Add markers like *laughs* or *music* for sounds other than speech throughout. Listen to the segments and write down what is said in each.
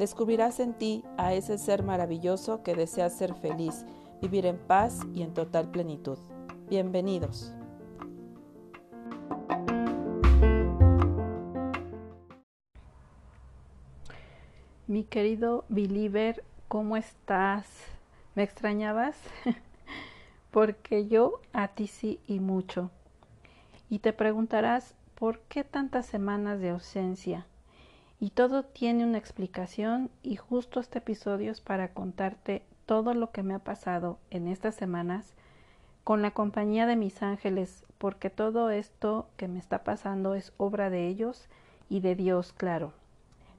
Descubrirás en ti a ese ser maravilloso que desea ser feliz, vivir en paz y en total plenitud. Bienvenidos. Mi querido Believer, ¿cómo estás? ¿Me extrañabas? *laughs* Porque yo a ti sí y mucho. Y te preguntarás, ¿por qué tantas semanas de ausencia? Y todo tiene una explicación y justo este episodio es para contarte todo lo que me ha pasado en estas semanas con la compañía de mis ángeles, porque todo esto que me está pasando es obra de ellos y de Dios, claro,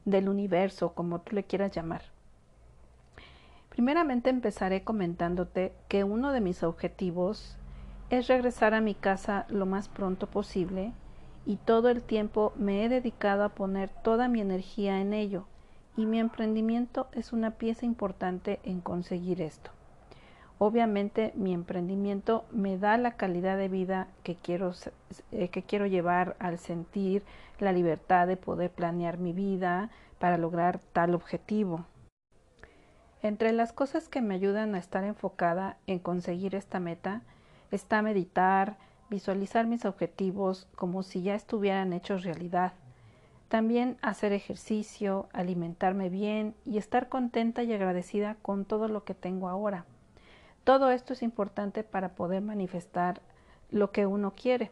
del universo, como tú le quieras llamar. Primeramente empezaré comentándote que uno de mis objetivos es regresar a mi casa lo más pronto posible y todo el tiempo me he dedicado a poner toda mi energía en ello y mi emprendimiento es una pieza importante en conseguir esto. Obviamente mi emprendimiento me da la calidad de vida que quiero, eh, que quiero llevar al sentir la libertad de poder planear mi vida para lograr tal objetivo. Entre las cosas que me ayudan a estar enfocada en conseguir esta meta está meditar, visualizar mis objetivos como si ya estuvieran hechos realidad. También hacer ejercicio, alimentarme bien y estar contenta y agradecida con todo lo que tengo ahora. Todo esto es importante para poder manifestar lo que uno quiere.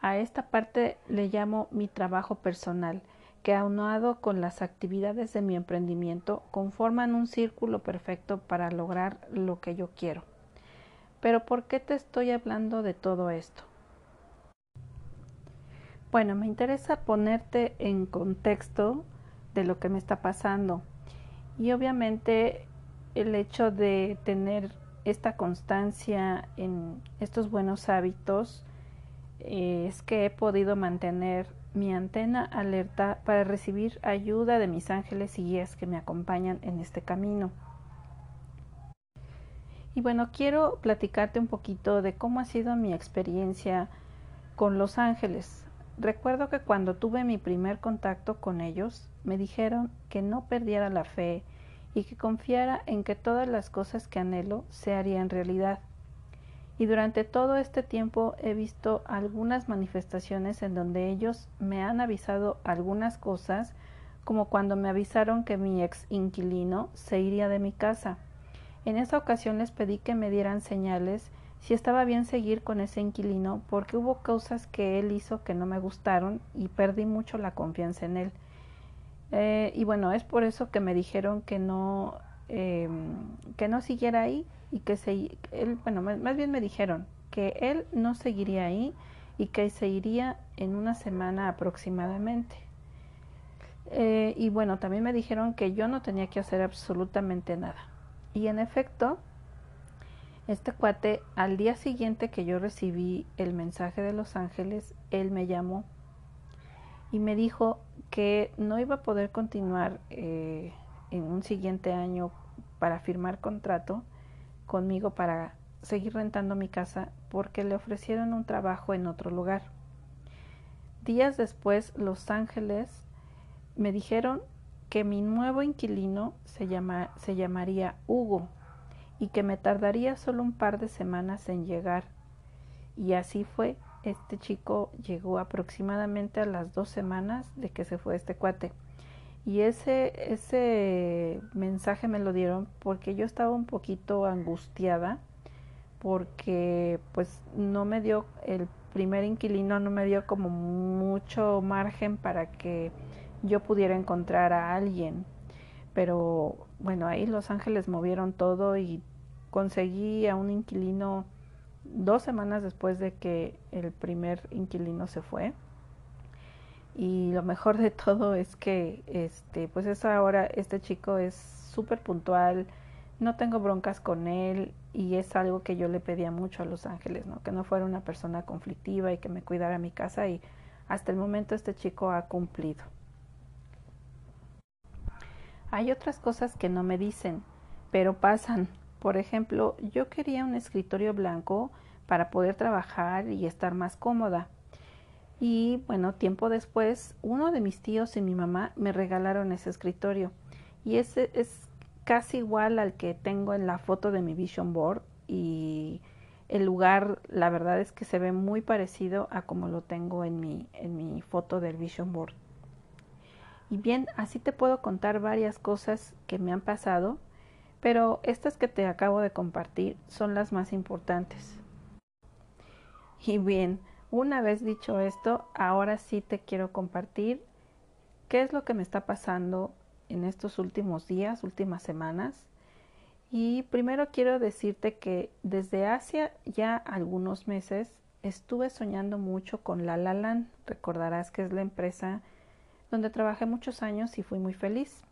A esta parte le llamo mi trabajo personal, que aunado con las actividades de mi emprendimiento conforman un círculo perfecto para lograr lo que yo quiero. Pero ¿por qué te estoy hablando de todo esto? Bueno, me interesa ponerte en contexto de lo que me está pasando. Y obviamente el hecho de tener esta constancia en estos buenos hábitos eh, es que he podido mantener mi antena alerta para recibir ayuda de mis ángeles y guías que me acompañan en este camino. Y bueno, quiero platicarte un poquito de cómo ha sido mi experiencia con los ángeles. Recuerdo que cuando tuve mi primer contacto con ellos, me dijeron que no perdiera la fe y que confiara en que todas las cosas que anhelo se harían realidad. Y durante todo este tiempo he visto algunas manifestaciones en donde ellos me han avisado algunas cosas, como cuando me avisaron que mi ex inquilino se iría de mi casa. En esa ocasión les pedí que me dieran señales si estaba bien seguir con ese inquilino porque hubo cosas que él hizo que no me gustaron y perdí mucho la confianza en él. Eh, y bueno, es por eso que me dijeron que no, eh, que no siguiera ahí y que se, él, bueno, más, bien me dijeron que él no seguiría ahí y que se iría en una semana aproximadamente. Eh, y bueno, también me dijeron que yo no tenía que hacer absolutamente nada. Y en efecto, este cuate, al día siguiente que yo recibí el mensaje de Los Ángeles, él me llamó y me dijo que no iba a poder continuar eh, en un siguiente año para firmar contrato conmigo para seguir rentando mi casa porque le ofrecieron un trabajo en otro lugar. Días después, Los Ángeles me dijeron que mi nuevo inquilino se, llama, se llamaría Hugo y que me tardaría solo un par de semanas en llegar. Y así fue este chico llegó aproximadamente a las dos semanas de que se fue este cuate. Y ese, ese mensaje me lo dieron porque yo estaba un poquito angustiada porque pues no me dio el primer inquilino no me dio como mucho margen para que yo pudiera encontrar a alguien pero bueno ahí los ángeles movieron todo y conseguí a un inquilino dos semanas después de que el primer inquilino se fue y lo mejor de todo es que este pues es ahora este chico es súper puntual no tengo broncas con él y es algo que yo le pedía mucho a Los Ángeles, ¿no? Que no fuera una persona conflictiva y que me cuidara mi casa y hasta el momento este chico ha cumplido. Hay otras cosas que no me dicen, pero pasan. Por ejemplo, yo quería un escritorio blanco para poder trabajar y estar más cómoda. Y bueno, tiempo después, uno de mis tíos y mi mamá me regalaron ese escritorio. Y ese es casi igual al que tengo en la foto de mi vision board y el lugar la verdad es que se ve muy parecido a como lo tengo en mi, en mi foto del vision board. Y bien, así te puedo contar varias cosas que me han pasado, pero estas que te acabo de compartir son las más importantes. Y bien, una vez dicho esto, ahora sí te quiero compartir qué es lo que me está pasando en estos últimos días, últimas semanas. Y primero quiero decirte que desde hace ya algunos meses estuve soñando mucho con La La Recordarás que es la empresa donde trabajé muchos años y fui muy feliz.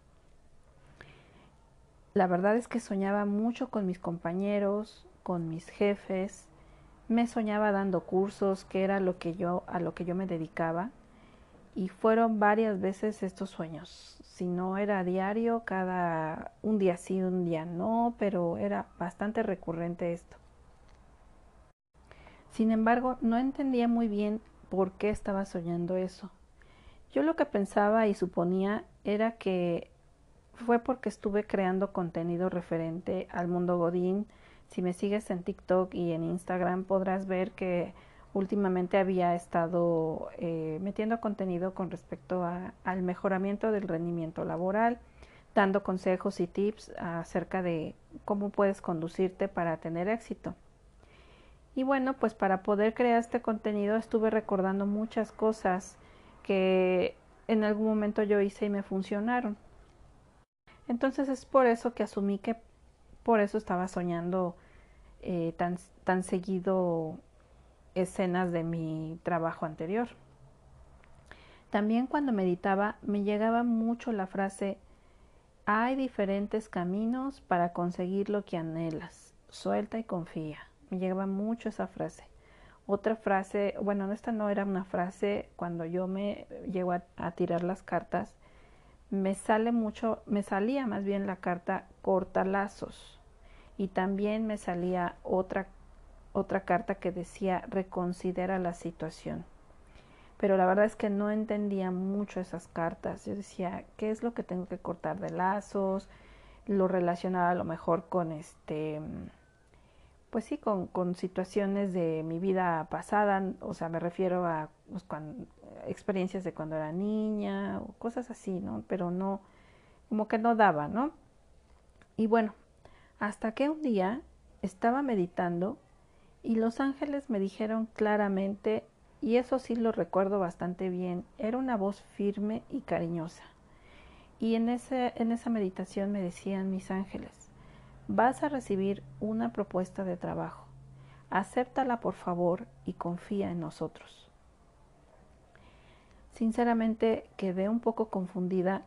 La verdad es que soñaba mucho con mis compañeros, con mis jefes, me soñaba dando cursos, que era lo que yo a lo que yo me dedicaba y fueron varias veces estos sueños. Si no era diario, cada un día sí, un día no, pero era bastante recurrente esto. Sin embargo, no entendía muy bien por qué estaba soñando eso. Yo lo que pensaba y suponía era que fue porque estuve creando contenido referente al mundo Godín. Si me sigues en TikTok y en Instagram podrás ver que últimamente había estado eh, metiendo contenido con respecto al mejoramiento del rendimiento laboral, dando consejos y tips acerca de cómo puedes conducirte para tener éxito. Y bueno, pues para poder crear este contenido estuve recordando muchas cosas que en algún momento yo hice y me funcionaron. Entonces es por eso que asumí que por eso estaba soñando eh, tan, tan seguido escenas de mi trabajo anterior. También cuando meditaba me llegaba mucho la frase hay diferentes caminos para conseguir lo que anhelas. Suelta y confía. Me llegaba mucho esa frase. Otra frase, bueno, esta no era una frase, cuando yo me llego a, tirar las cartas, me sale mucho, me salía más bien la carta corta lazos y también me salía otra otra carta que decía reconsidera la situación. Pero la verdad es que no entendía mucho esas cartas. Yo decía, ¿qué es lo que tengo que cortar de lazos? Lo relacionaba a lo mejor con este, pues sí, con, con situaciones de mi vida pasada, o sea, me refiero a pues, experiencias de cuando era niña o cosas así, ¿no? Pero no, como que no daba, ¿no? Y bueno, hasta que un día estaba meditando y los ángeles me dijeron claramente, y eso sí lo recuerdo bastante bien, era una voz firme y cariñosa. Y en, ese, en esa meditación me decían mis ángeles, vas a recibir una propuesta de trabajo, acéptala por favor y confía en nosotros. Sinceramente quedé un poco confundida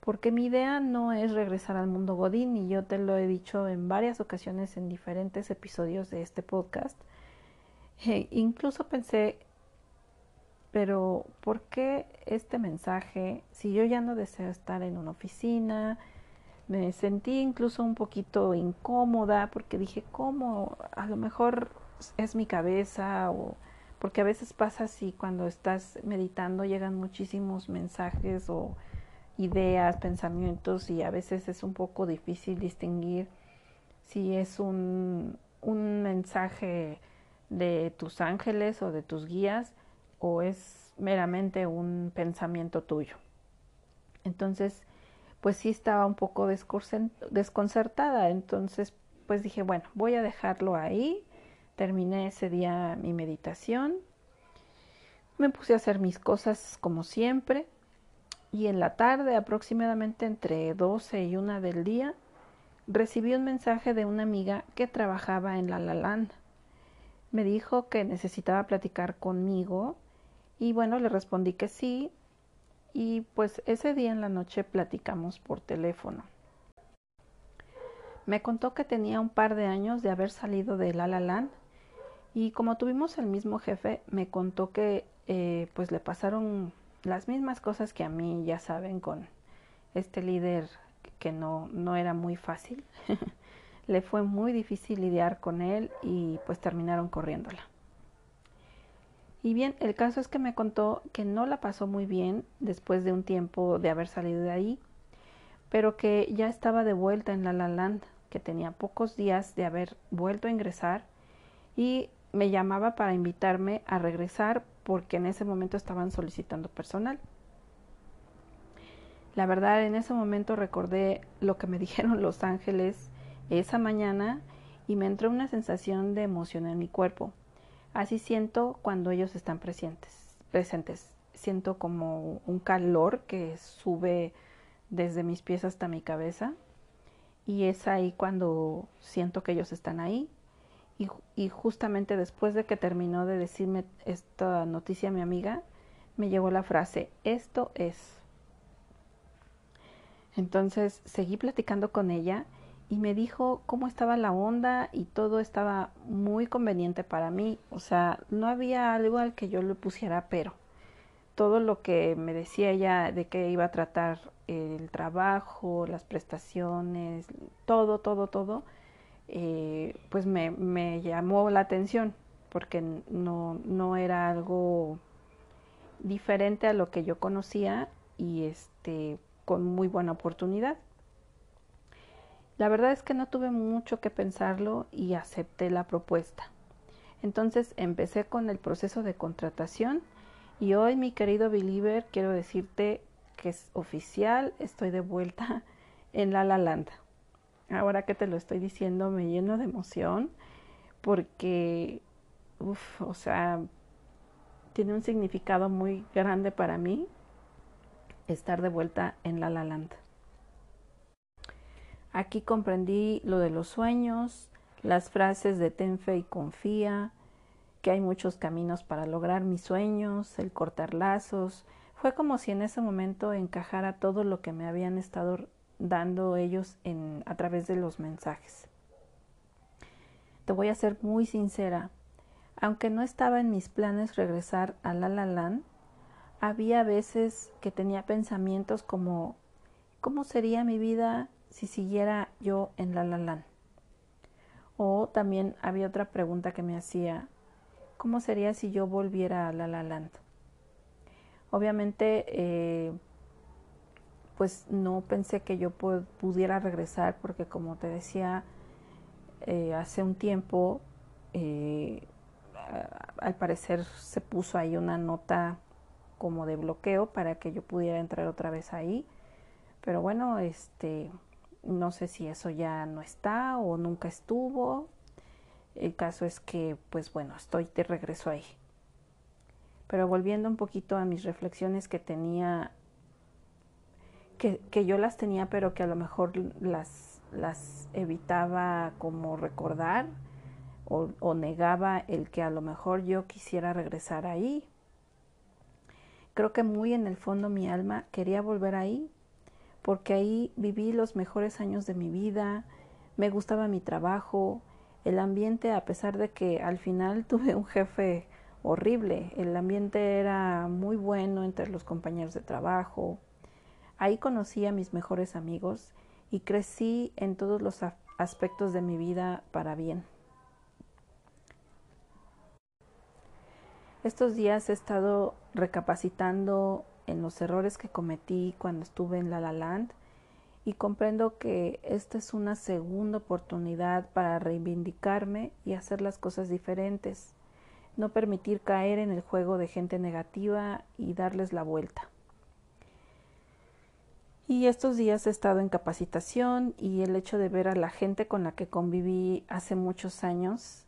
porque mi idea no es regresar al mundo Godín y yo te lo he dicho en varias ocasiones en diferentes episodios de este podcast. E incluso pensé, pero ¿por qué este mensaje si yo ya no deseo estar en una oficina? Me sentí incluso un poquito incómoda porque dije, ¿cómo? A lo mejor es mi cabeza o porque a veces pasa así cuando estás meditando llegan muchísimos mensajes o ideas, pensamientos y a veces es un poco difícil distinguir si es un, un mensaje de tus ángeles o de tus guías o es meramente un pensamiento tuyo. Entonces, pues sí estaba un poco desconcertada. Entonces, pues dije, bueno, voy a dejarlo ahí. Terminé ese día mi meditación. Me puse a hacer mis cosas como siempre. Y en la tarde, aproximadamente entre 12 y 1 del día, recibí un mensaje de una amiga que trabajaba en La La Me dijo que necesitaba platicar conmigo y bueno, le respondí que sí y pues ese día en la noche platicamos por teléfono. Me contó que tenía un par de años de haber salido de La y como tuvimos el mismo jefe, me contó que eh, pues le pasaron las mismas cosas que a mí, ya saben, con este líder que no, no era muy fácil. *laughs* le fue muy difícil lidiar con él y pues terminaron corriéndola. Y bien, el caso es que me contó que no la pasó muy bien después de un tiempo de haber salido de ahí, pero que ya estaba de vuelta en La La Land, que tenía pocos días de haber vuelto a ingresar y me llamaba para invitarme a regresar porque en ese momento estaban solicitando personal. La verdad, en ese momento recordé lo que me *laughs* dijeron los ángeles esa mañana y me entró una sensación de emoción en mi cuerpo. Así siento cuando ellos están presentes, presentes. Siento como un calor que sube desde mis pies hasta mi cabeza y es ahí cuando siento que ellos están ahí. Y, justamente después de que terminó de decirme esta noticia mi amiga, me llegó la frase, esto es. Entonces seguí platicando con ella y me dijo cómo estaba la onda y todo estaba muy conveniente para mí. O sea, no había algo al que yo le pusiera pero. Todo lo que me decía ella de que iba a tratar el trabajo, las prestaciones, todo, todo, todo, eh, pues me, me llamó la atención porque no, no era algo diferente a lo que yo conocía y este con muy buena oportunidad. La verdad es que no tuve mucho que pensarlo y acepté la propuesta. Entonces empecé con el proceso de contratación y hoy, mi querido Believer, quiero decirte que es oficial, estoy de vuelta *laughs* en La La Land. Ahora que te lo estoy diciendo, me lleno de emoción porque, uff, o sea, tiene un significado muy grande para mí estar de vuelta en La La Land. Aquí comprendí lo de los sueños, las frases de ten fe y confía, que hay muchos caminos para lograr mis sueños, el cortar lazos. Fue como si en ese momento encajara todo lo que me habían estado dando ellos a través de los mensajes. Te voy a ser muy sincera. Aunque no estaba en mis planes regresar a La La Land, había veces que tenía pensamientos como ¿cómo sería mi vida si siguiera yo en La La Land. O también había otra pregunta que me hacía, ¿cómo sería si yo volviera a La La Land? Obviamente, eh, pues no pensé que yo pudiera regresar porque como te decía, eh, hace un tiempo, eh, al parecer se puso ahí una nota como de bloqueo para que yo pudiera entrar otra vez ahí. Pero bueno, este, no sé si eso ya no está o nunca estuvo. El caso es que, pues bueno, estoy de regreso ahí. Pero volviendo un poquito a mis reflexiones que tenía, que, que yo las tenía, pero que a lo mejor las, las evitaba como recordar o, o negaba el que a lo mejor yo quisiera regresar ahí. Creo que muy en el fondo mi alma quería volver ahí, porque ahí viví los mejores años de mi vida, me gustaba mi trabajo, el ambiente, a pesar de que al final *laughs* tuve un jefe horrible, el ambiente era muy bueno entre los compañeros de trabajo. Ahí conocí a mis mejores amigos y crecí en todos los aspectos de mi vida para bien. Estos días he estado recapacitando en los errores que cometí cuando estuve en La La Land y comprendo que esta es una segunda oportunidad para reivindicarme y hacer las cosas diferentes, no permitir caer en el juego de gente negativa y darles la vuelta. Y estos días he estado en capacitación y el hecho de ver a la gente con la que conviví hace muchos años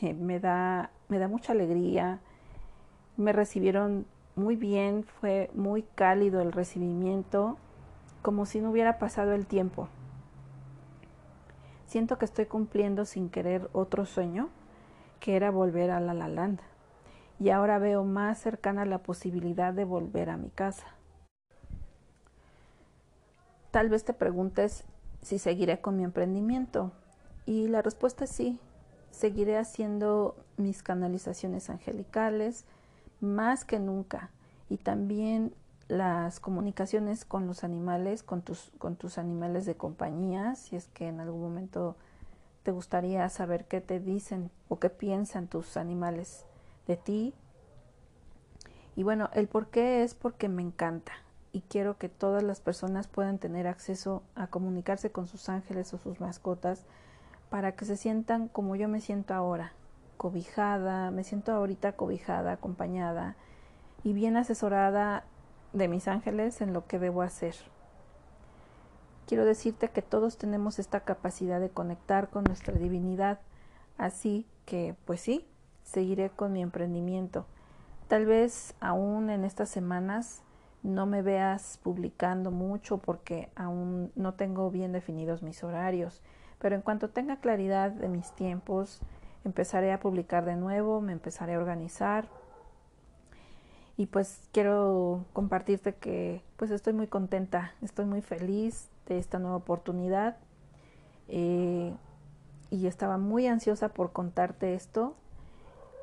eh, me, da, me da mucha alegría. Me recibieron muy bien, fue muy cálido el recibimiento, como si no hubiera pasado el tiempo. Siento que estoy cumpliendo sin querer otro sueño, que era volver a La La Land. Y ahora veo más cercana la posibilidad de volver a mi casa. Tal vez te preguntes si seguiré con mi emprendimiento. Y la respuesta es sí. Seguiré haciendo mis canalizaciones angelicales más que nunca. Y también las comunicaciones con los animales, con tus, con tus animales de compañía, si es que en algún momento te gustaría saber qué te dicen o qué piensan tus animales de ti. Y bueno, el por qué es porque me encanta y quiero que todas las personas puedan tener acceso a comunicarse con sus ángeles o sus mascotas para que se sientan como yo me siento ahora, cobijada, me siento ahorita cobijada, acompañada y bien asesorada de mis ángeles en lo que debo hacer. Quiero decirte que todos tenemos esta capacidad de conectar con nuestra divinidad, así que, pues sí, seguiré con mi emprendimiento. Tal vez aún en estas semanas no me veas publicando mucho porque aún no tengo bien definidos mis horarios, pero en cuanto tenga claridad de mis tiempos, empezaré a publicar de nuevo, me empezaré a organizar. Y pues quiero compartirte que pues estoy muy contenta, estoy muy feliz de esta nueva oportunidad. Eh, y estaba muy ansiosa por contarte esto.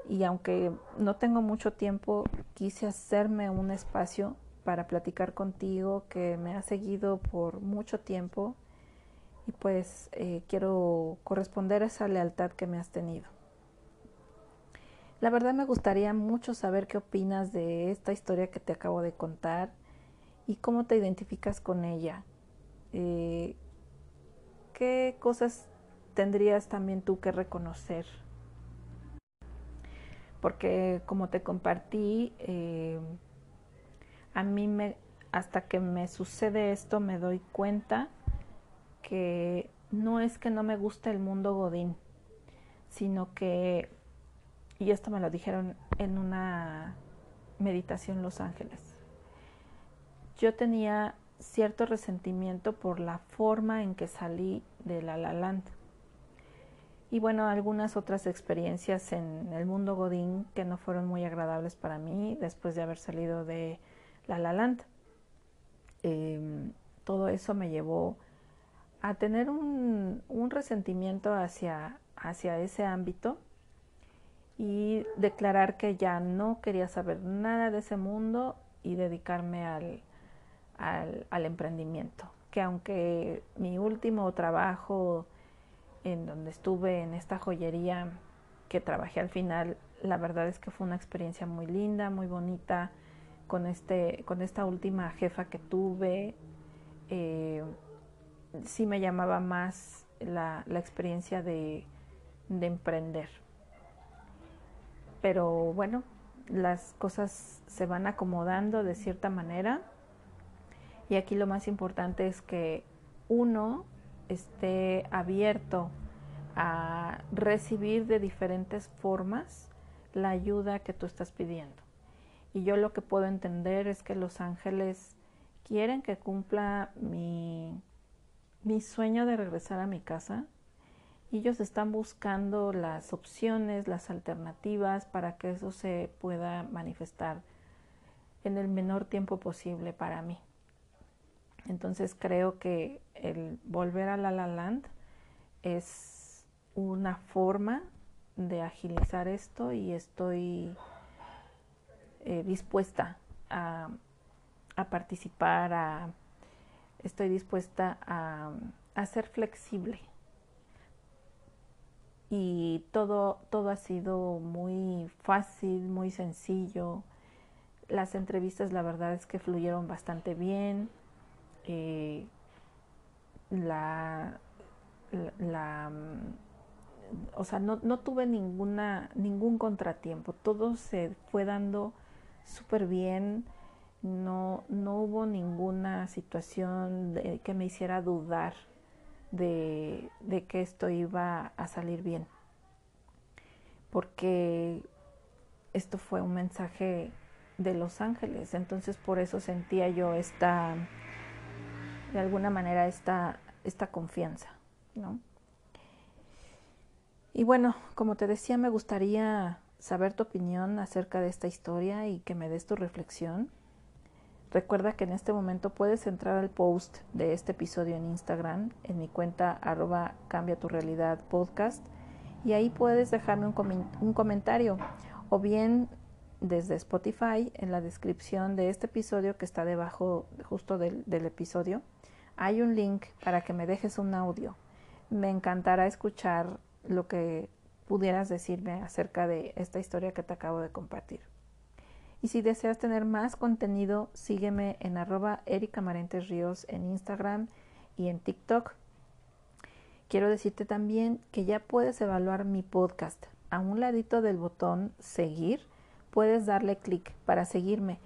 Y aunque no tengo mucho tiempo quise hacerme un espacio para platicar contigo, que me ha seguido por mucho tiempo y pues eh, quiero corresponder a esa lealtad que me has tenido. La verdad me gustaría mucho saber qué opinas de esta historia que te acabo de contar y cómo te identificas con ella. Eh, ¿Qué cosas tendrías también tú que reconocer? Porque como te compartí, eh, a mí me, hasta que me sucede esto, me doy cuenta que no es que no me guste el mundo godín, sino que, y esto me lo dijeron en una meditación Los Ángeles, yo tenía cierto resentimiento por la forma en que salí de La La Land. Y bueno, algunas otras experiencias en el mundo Godín que no fueron muy agradables para mí después de haber salido de la La Land. Em, todo eso me llevó a tener un, resentimiento hacia, hacia ese ámbito y declarar que ya no quería saber nada de ese mundo y dedicarme al, al, al, emprendimiento. Que aunque mi último trabajo en donde estuve en esta joyería que trabajé al final, la verdad es que fue una experiencia muy linda, muy bonita, con, este, con esta última jefa que tuve, eh, sí me llamaba más la, experiencia de, de emprender. Pero bueno, las cosas se van acomodando de cierta manera y aquí lo más importante es que uno esté abierto a recibir de diferentes formas la ayuda que tú estás pidiendo. Y yo lo que puedo entender es que los ángeles quieren que cumpla mi, mi sueño de regresar a mi casa. Ellos están buscando las opciones, las alternativas para que eso se pueda manifestar en el menor tiempo posible para mí. Entonces creo que el volver a La La Land es una forma de agilizar esto y estoy eh, dispuesta a, participar, a, estoy dispuesta a, ser flexible. Y todo, todo ha sido muy fácil, muy sencillo. Las entrevistas la verdad es que fluyeron bastante bien. Eh, la, la, o sea, no, no tuve ninguna, ningún contratiempo. Todo se fue dando súper bien. No, no hubo ninguna situación que me hiciera dudar de, de que esto iba a salir bien. Porque esto fue un mensaje de los ángeles, entonces por eso sentía yo esta, de alguna manera, esta, esta confianza, ¿no? Y bueno, como te decía, me gustaría saber tu opinión acerca de esta historia y que me des tu reflexión. Recuerda que en este momento puedes entrar al post de este episodio en Instagram, en mi cuenta arroba cambia tu realidad podcast, y ahí puedes dejarme un, un comentario o bien desde Spotify en la descripción de este episodio que está debajo justo del, del episodio. Hay un link para que me dejes un audio. Me encantará escuchar lo que pudieras decirme acerca de esta historia que te acabo de compartir. Y si deseas tener más contenido, sígueme en arroba en Instagram y en TikTok. Quiero decirte también que ya puedes evaluar mi podcast. A un ladito del botón seguir, puedes darle clic para seguirme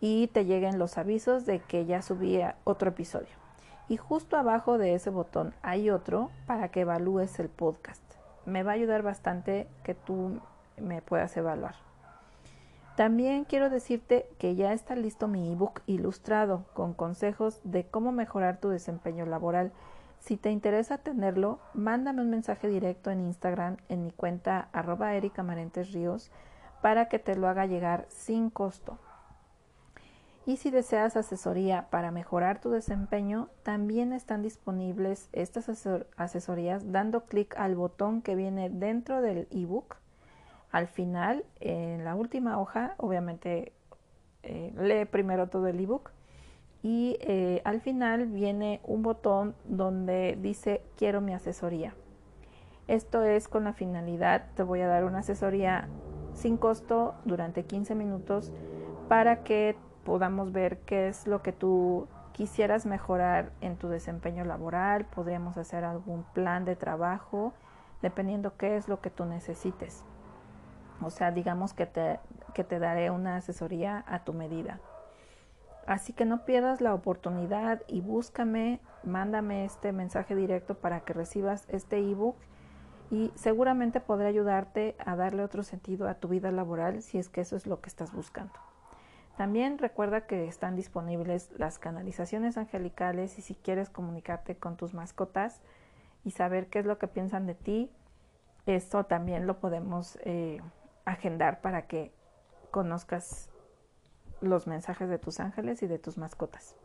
y te lleguen los avisos de que ya subí otro episodio. Y justo abajo de ese botón hay otro para que evalúes el podcast. Me va a ayudar bastante que tú me puedas evaluar. También quiero decirte que ya está listo mi ebook ilustrado con consejos de cómo mejorar tu desempeño laboral. Si te interesa tenerlo, mándame un mensaje directo en Instagram en mi cuenta arroba Erika Marentes Ríos para que te lo haga llegar sin costo. Y si deseas asesoría para mejorar tu desempeño, también están disponibles estas asesorías dando clic al botón que viene dentro del ebook al final, en la última hoja, obviamente eh, lee primero todo el ebook y eh, al final viene un botón donde dice quiero mi asesoría. Esto es con la finalidad, te voy a dar una asesoría sin costo durante 15 minutos para que podamos ver qué es lo que tú quisieras mejorar en tu desempeño laboral, podríamos hacer algún plan de trabajo, dependiendo qué es lo que tú necesites. O sea, digamos que te, que te daré una asesoría a tu medida. Así que no pierdas la oportunidad y búscame, mándame este mensaje directo para que recibas este ebook y seguramente podré ayudarte a darle otro sentido a tu vida laboral si es que eso es lo que estás buscando. También recuerda que están disponibles las canalizaciones angelicales y si quieres comunicarte con tus mascotas y saber qué es lo que piensan de ti, esto también lo podemos eh, agendar para que conozcas los mensajes de tus ángeles y de tus mascotas.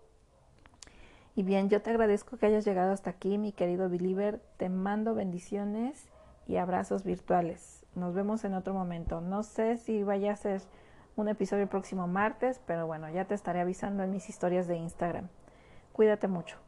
Y bien, yo te agradezco que hayas llegado hasta aquí, mi querido believer. Te mando bendiciones y abrazos virtuales. Nos vemos en otro momento. No sé si vaya a ser un episodio el próximo martes, pero bueno, ya te estaré avisando en mis historias de Instagram. Cuídate mucho.